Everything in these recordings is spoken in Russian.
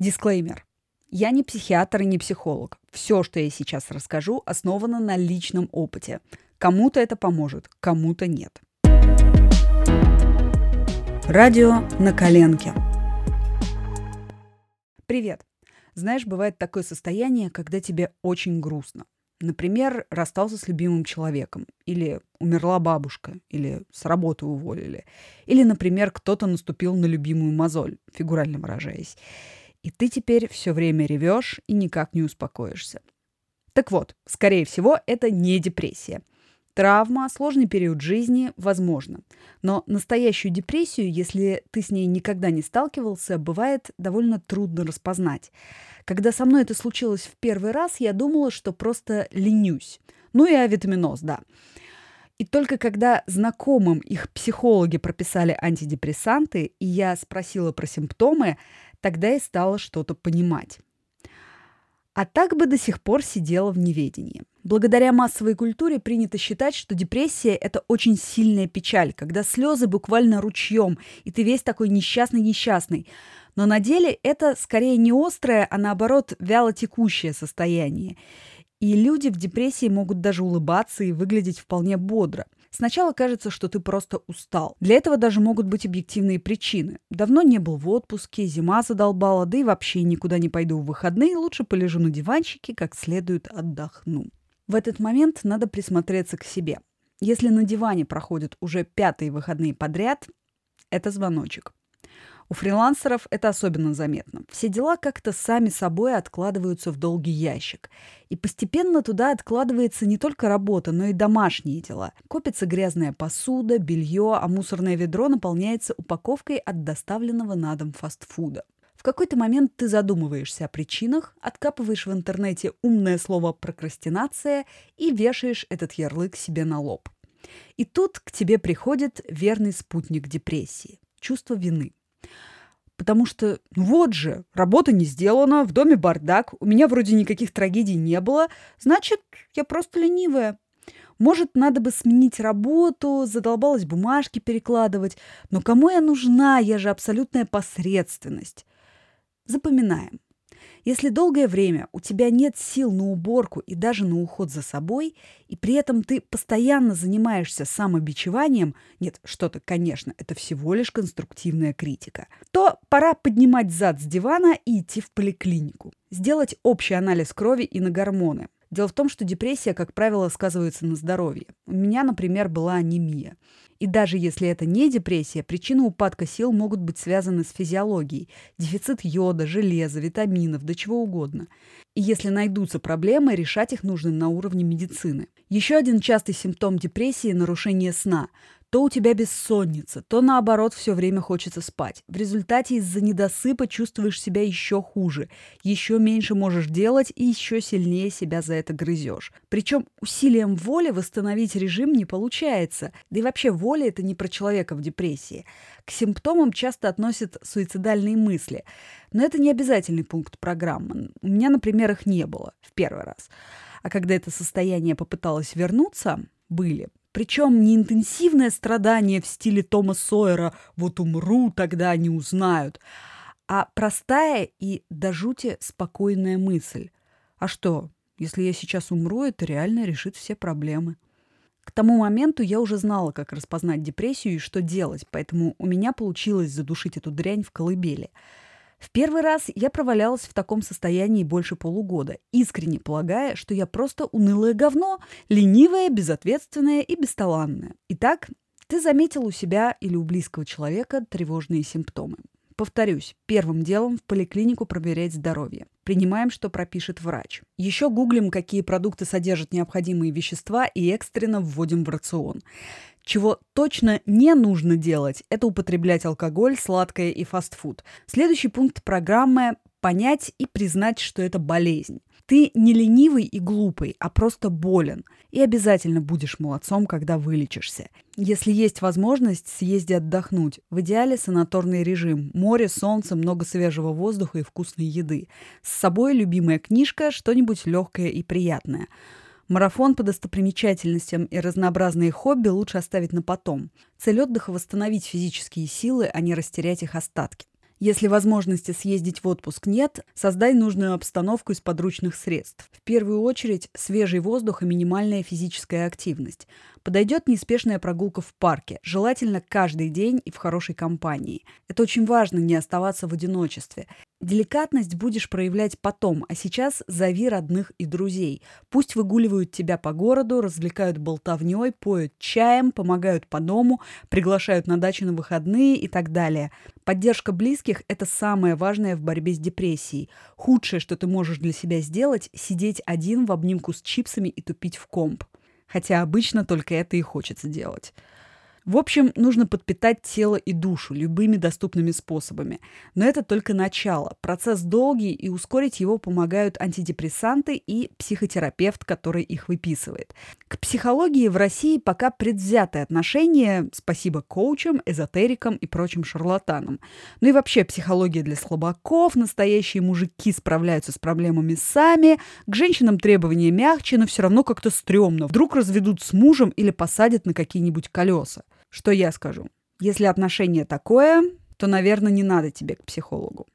Дисклеймер. Я не психиатр и не психолог. Все, что я сейчас расскажу, основано на личном опыте. Кому-то это поможет, кому-то нет. Радио на коленке. Привет. Знаешь, бывает такое состояние, когда тебе очень грустно. Например, расстался с любимым человеком, или умерла бабушка, или с работы уволили, или, например, кто-то наступил на любимую мозоль, фигурально выражаясь. И ты теперь все время ревешь и никак не успокоишься. Так вот, скорее всего, это не депрессия. Травма, сложный период жизни, возможно. Но настоящую депрессию, если ты с ней никогда не сталкивался, бывает довольно трудно распознать. Когда со мной это случилось в первый раз, я думала, что просто ленюсь. Ну и авитаминоз, да. И только когда знакомым их психологи прописали антидепрессанты, и я спросила про симптомы, тогда я стала что-то понимать. А так бы до сих пор сидела в неведении. Благодаря массовой культуре принято считать, что депрессия – это очень сильная печаль, когда слезы буквально ручьем, и ты весь такой несчастный-несчастный. Но на деле это скорее не острое, а наоборот вяло текущее состояние. И люди в депрессии могут даже улыбаться и выглядеть вполне бодро – Сначала кажется, что ты просто устал. Для этого даже могут быть объективные причины. Давно не был в отпуске, зима задолбала, да и вообще никуда не пойду в выходные, лучше полежу на диванчике, как следует отдохну. В этот момент надо присмотреться к себе. Если на диване проходят уже пятые выходные подряд, это звоночек. У фрилансеров это особенно заметно. Все дела как-то сами собой откладываются в долгий ящик. И постепенно туда откладывается не только работа, но и домашние дела. Копится грязная посуда, белье, а мусорное ведро наполняется упаковкой от доставленного на дом фастфуда. В какой-то момент ты задумываешься о причинах, откапываешь в интернете умное слово «прокрастинация» и вешаешь этот ярлык себе на лоб. И тут к тебе приходит верный спутник депрессии – чувство вины – Потому что, ну вот же, работа не сделана, в доме бардак, у меня вроде никаких трагедий не было, значит, я просто ленивая. Может, надо бы сменить работу, задолбалась бумажки перекладывать. Но кому я нужна? Я же абсолютная посредственность. Запоминаем. Если долгое время у тебя нет сил на уборку и даже на уход за собой, и при этом ты постоянно занимаешься самобичеванием, нет, что-то, конечно, это всего лишь конструктивная критика, то пора поднимать зад с дивана и идти в поликлинику. Сделать общий анализ крови и на гормоны. Дело в том, что депрессия, как правило, сказывается на здоровье. У меня, например, была анемия. И даже если это не депрессия, причины упадка сил могут быть связаны с физиологией. Дефицит йода, железа, витаминов, да чего угодно. И если найдутся проблемы, решать их нужно на уровне медицины. Еще один частый симптом депрессии – нарушение сна. То у тебя бессонница, то наоборот все время хочется спать. В результате из-за недосыпа чувствуешь себя еще хуже, еще меньше можешь делать и еще сильнее себя за это грызешь. Причем усилием воли восстановить режим не получается. Да и вообще воля это не про человека в депрессии. К симптомам часто относят суицидальные мысли. Но это не обязательный пункт программы. У меня, например, их не было в первый раз. А когда это состояние попыталось вернуться, были. Причем не интенсивное страдание в стиле Тома Сойера «вот умру, тогда они узнают», а простая и до жути спокойная мысль. А что, если я сейчас умру, это реально решит все проблемы. К тому моменту я уже знала, как распознать депрессию и что делать, поэтому у меня получилось задушить эту дрянь в колыбели – в первый раз я провалялась в таком состоянии больше полугода, искренне полагая, что я просто унылое говно, ленивое, безответственное и бесталанное. Итак, ты заметил у себя или у близкого человека тревожные симптомы. Повторюсь, первым делом в поликлинику проверять здоровье. Принимаем, что пропишет врач. Еще гуглим, какие продукты содержат необходимые вещества и экстренно вводим в рацион. Чего точно не нужно делать, это употреблять алкоголь, сладкое и фастфуд. Следующий пункт программы – понять и признать, что это болезнь. Ты не ленивый и глупый, а просто болен. И обязательно будешь молодцом, когда вылечишься. Если есть возможность, съезди отдохнуть. В идеале санаторный режим. Море, солнце, много свежего воздуха и вкусной еды. С собой любимая книжка, что-нибудь легкое и приятное. Марафон по достопримечательностям и разнообразные хобби лучше оставить на потом. Цель отдыха – восстановить физические силы, а не растерять их остатки. Если возможности съездить в отпуск нет, создай нужную обстановку из подручных средств. В первую очередь свежий воздух и минимальная физическая активность. Подойдет неспешная прогулка в парке, желательно каждый день и в хорошей компании. Это очень важно не оставаться в одиночестве. Деликатность будешь проявлять потом, а сейчас зови родных и друзей. Пусть выгуливают тебя по городу, развлекают болтовней, поют чаем, помогают по дому, приглашают на дачу на выходные и так далее. Поддержка близких – это самое важное в борьбе с депрессией. Худшее, что ты можешь для себя сделать – сидеть один в обнимку с чипсами и тупить в комп. Хотя обычно только это и хочется делать. В общем, нужно подпитать тело и душу любыми доступными способами. Но это только начало. Процесс долгий, и ускорить его помогают антидепрессанты и психотерапевт, который их выписывает. К психологии в России пока предвзятое отношение, спасибо коучам, эзотерикам и прочим шарлатанам. Ну и вообще психология для слабаков, настоящие мужики справляются с проблемами сами, к женщинам требования мягче, но все равно как-то стрёмно. Вдруг разведут с мужем или посадят на какие-нибудь колеса. Что я скажу? Если отношение такое, то, наверное, не надо тебе к психологу.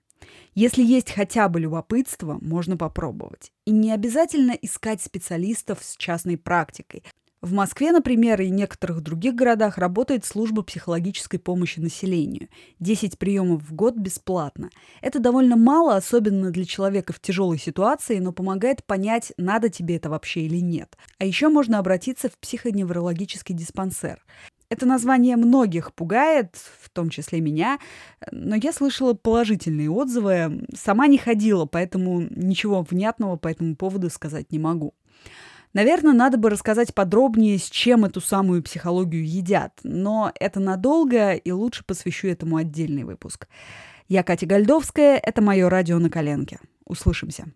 Если есть хотя бы любопытство, можно попробовать. И не обязательно искать специалистов с частной практикой. В Москве, например, и некоторых других городах работает служба психологической помощи населению. 10 приемов в год бесплатно. Это довольно мало, особенно для человека в тяжелой ситуации, но помогает понять, надо тебе это вообще или нет. А еще можно обратиться в психоневрологический диспансер. Это название многих пугает, в том числе меня, но я слышала положительные отзывы. Сама не ходила, поэтому ничего внятного по этому поводу сказать не могу. Наверное, надо бы рассказать подробнее, с чем эту самую психологию едят, но это надолго, и лучше посвящу этому отдельный выпуск. Я Катя Гальдовская, это мое радио на коленке. Услышимся.